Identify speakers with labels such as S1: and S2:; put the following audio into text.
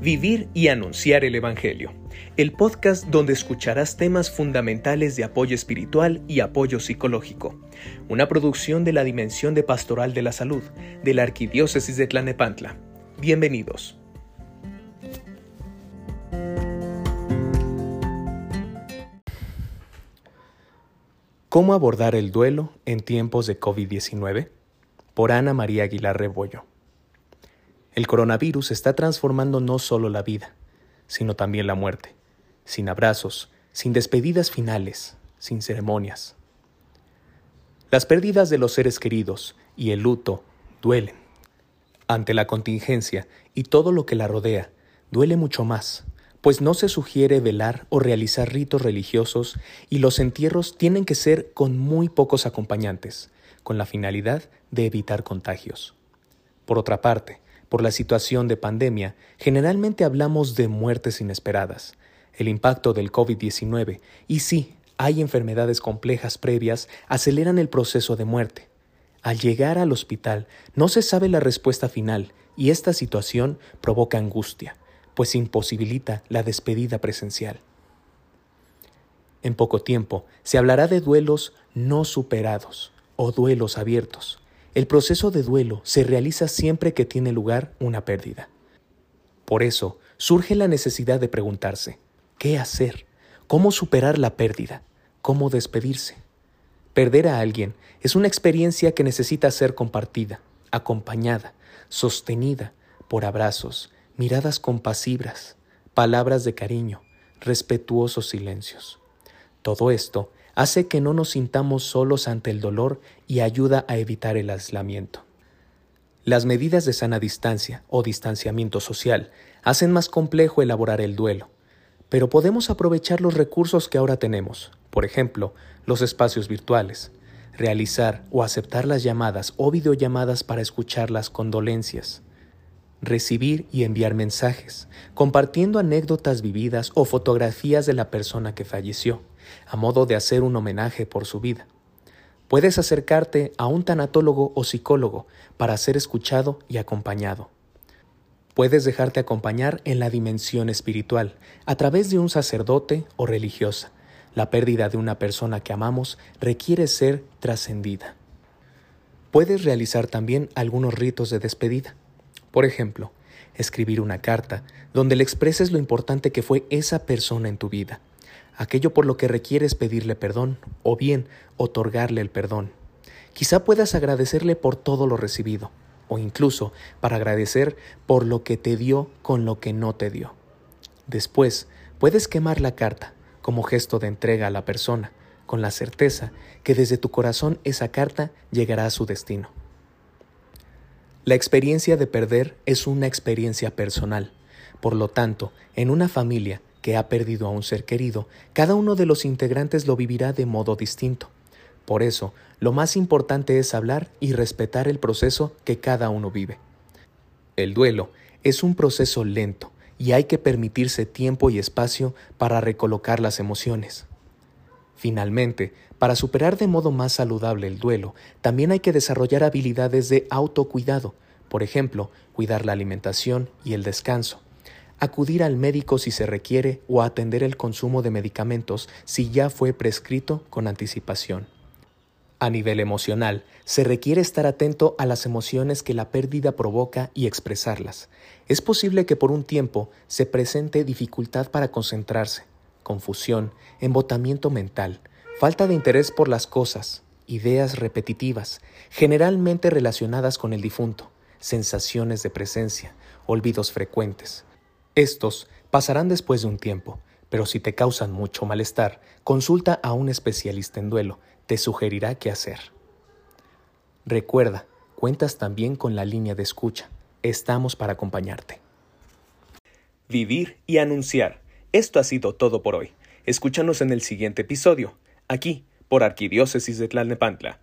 S1: Vivir y Anunciar el Evangelio, el podcast donde escucharás temas fundamentales de apoyo espiritual y apoyo psicológico, una producción de la Dimensión de Pastoral de la Salud de la Arquidiócesis de Tlanepantla. Bienvenidos. ¿Cómo abordar el duelo en tiempos de COVID-19? Por Ana María Aguilar Rebollo. El coronavirus está transformando no solo la vida, sino también la muerte, sin abrazos, sin despedidas finales, sin ceremonias. Las pérdidas de los seres queridos y el luto duelen. Ante la contingencia y todo lo que la rodea, duele mucho más, pues no se sugiere velar o realizar ritos religiosos y los entierros tienen que ser con muy pocos acompañantes, con la finalidad de evitar contagios. Por otra parte, por la situación de pandemia, generalmente hablamos de muertes inesperadas, el impacto del COVID-19, y sí, hay enfermedades complejas previas, aceleran el proceso de muerte. Al llegar al hospital, no se sabe la respuesta final, y esta situación provoca angustia, pues imposibilita la despedida presencial. En poco tiempo se hablará de duelos no superados o duelos abiertos, el proceso de duelo se realiza siempre que tiene lugar una pérdida. Por eso surge la necesidad de preguntarse, ¿qué hacer? ¿Cómo superar la pérdida? ¿Cómo despedirse? Perder a alguien es una experiencia que necesita ser compartida, acompañada, sostenida por abrazos, miradas compasivas, palabras de cariño, respetuosos silencios. Todo esto hace que no nos sintamos solos ante el dolor y ayuda a evitar el aislamiento. Las medidas de sana distancia o distanciamiento social hacen más complejo elaborar el duelo, pero podemos aprovechar los recursos que ahora tenemos, por ejemplo, los espacios virtuales, realizar o aceptar las llamadas o videollamadas para escuchar las condolencias, recibir y enviar mensajes, compartiendo anécdotas vividas o fotografías de la persona que falleció, a modo de hacer un homenaje por su vida. Puedes acercarte a un tanatólogo o psicólogo para ser escuchado y acompañado. Puedes dejarte acompañar en la dimensión espiritual a través de un sacerdote o religiosa. La pérdida de una persona que amamos requiere ser trascendida. Puedes realizar también algunos ritos de despedida. Por ejemplo, escribir una carta donde le expreses lo importante que fue esa persona en tu vida aquello por lo que requieres pedirle perdón o bien otorgarle el perdón. Quizá puedas agradecerle por todo lo recibido o incluso para agradecer por lo que te dio con lo que no te dio. Después, puedes quemar la carta como gesto de entrega a la persona, con la certeza que desde tu corazón esa carta llegará a su destino. La experiencia de perder es una experiencia personal. Por lo tanto, en una familia que ha perdido a un ser querido, cada uno de los integrantes lo vivirá de modo distinto. Por eso, lo más importante es hablar y respetar el proceso que cada uno vive. El duelo es un proceso lento y hay que permitirse tiempo y espacio para recolocar las emociones. Finalmente, para superar de modo más saludable el duelo, también hay que desarrollar habilidades de autocuidado, por ejemplo, cuidar la alimentación y el descanso acudir al médico si se requiere o atender el consumo de medicamentos si ya fue prescrito con anticipación. A nivel emocional, se requiere estar atento a las emociones que la pérdida provoca y expresarlas. Es posible que por un tiempo se presente dificultad para concentrarse, confusión, embotamiento mental, falta de interés por las cosas, ideas repetitivas, generalmente relacionadas con el difunto, sensaciones de presencia, olvidos frecuentes. Estos pasarán después de un tiempo, pero si te causan mucho malestar, consulta a un especialista en duelo, te sugerirá qué hacer. Recuerda, cuentas también con la línea de escucha. Estamos para acompañarte. Vivir y anunciar. Esto ha sido todo por hoy. Escúchanos en el siguiente episodio, aquí, por Arquidiócesis de Tlalnepantla.